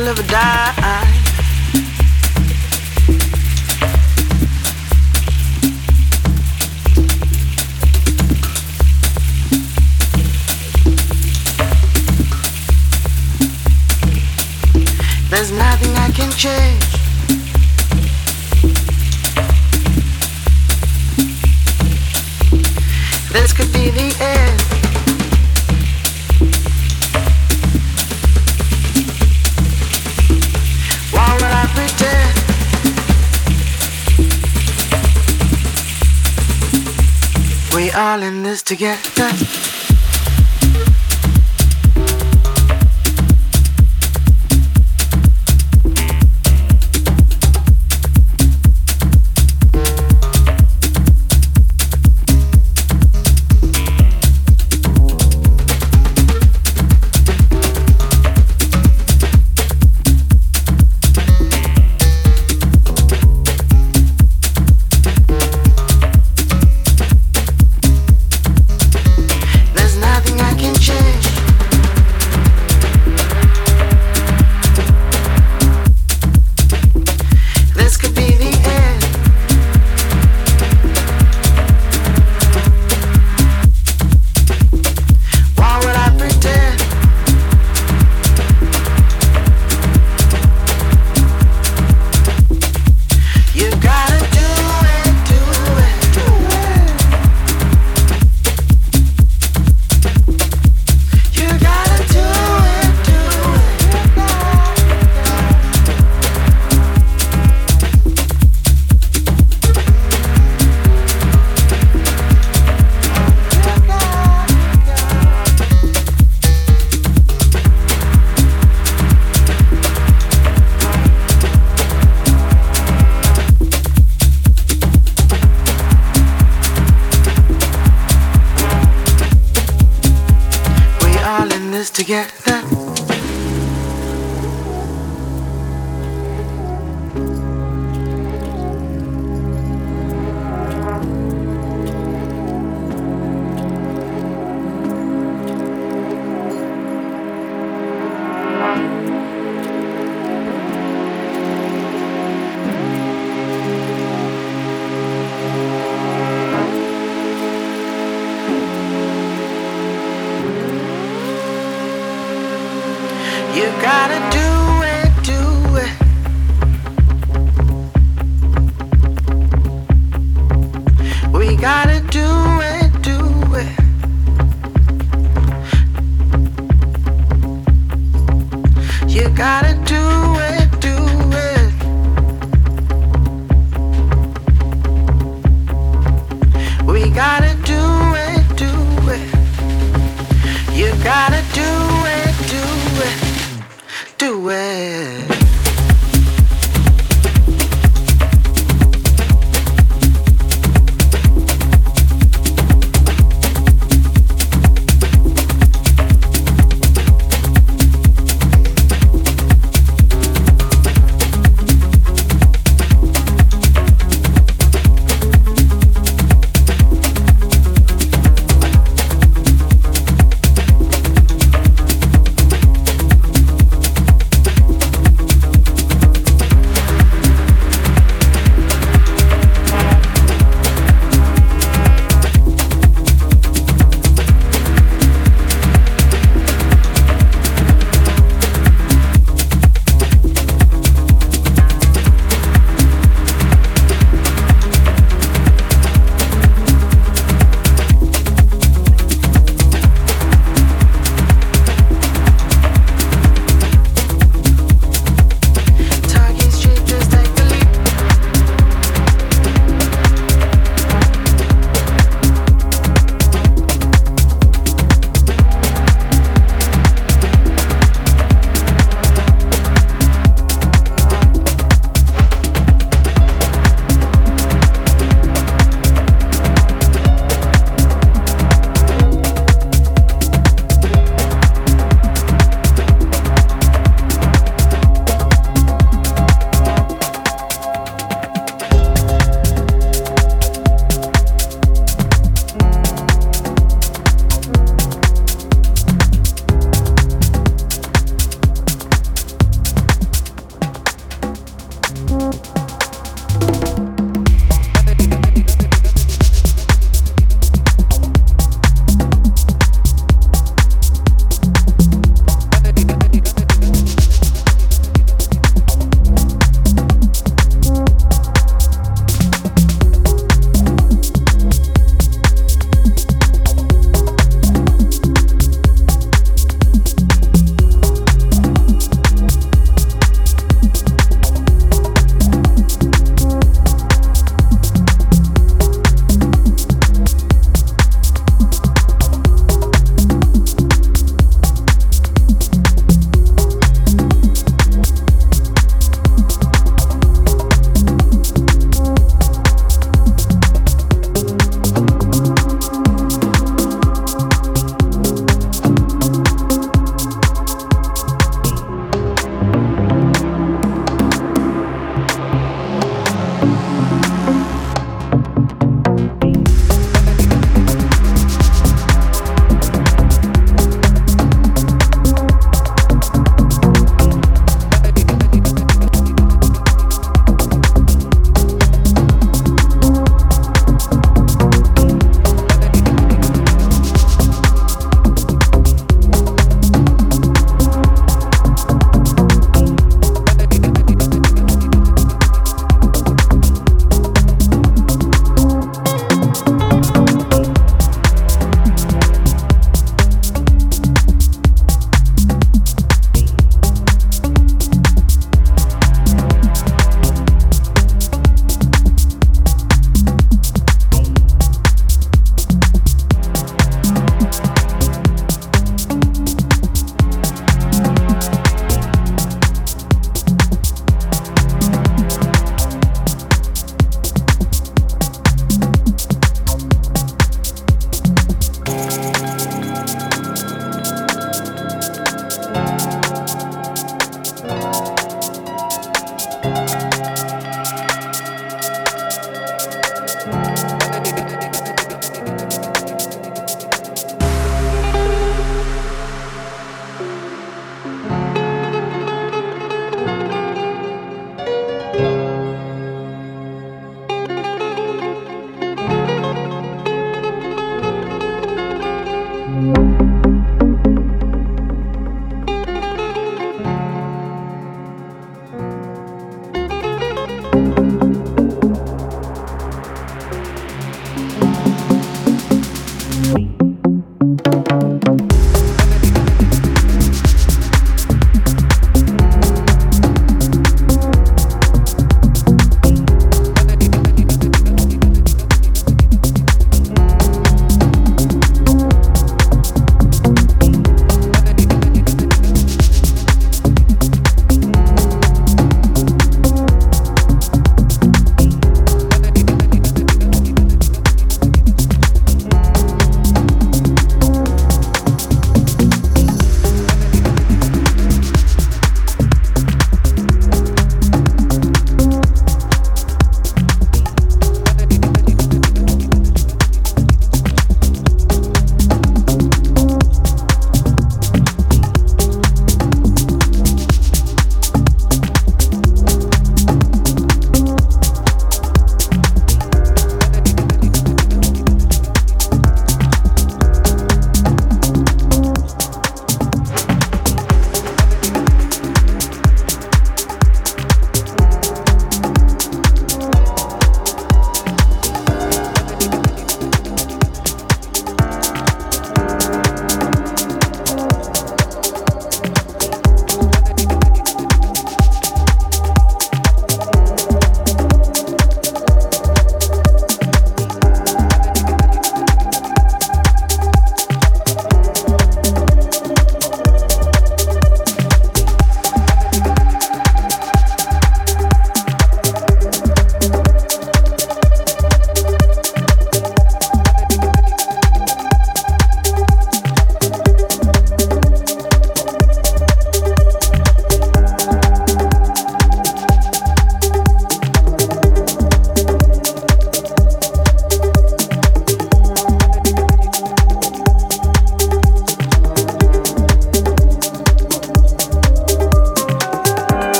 to live or die. There's nothing I can change. together.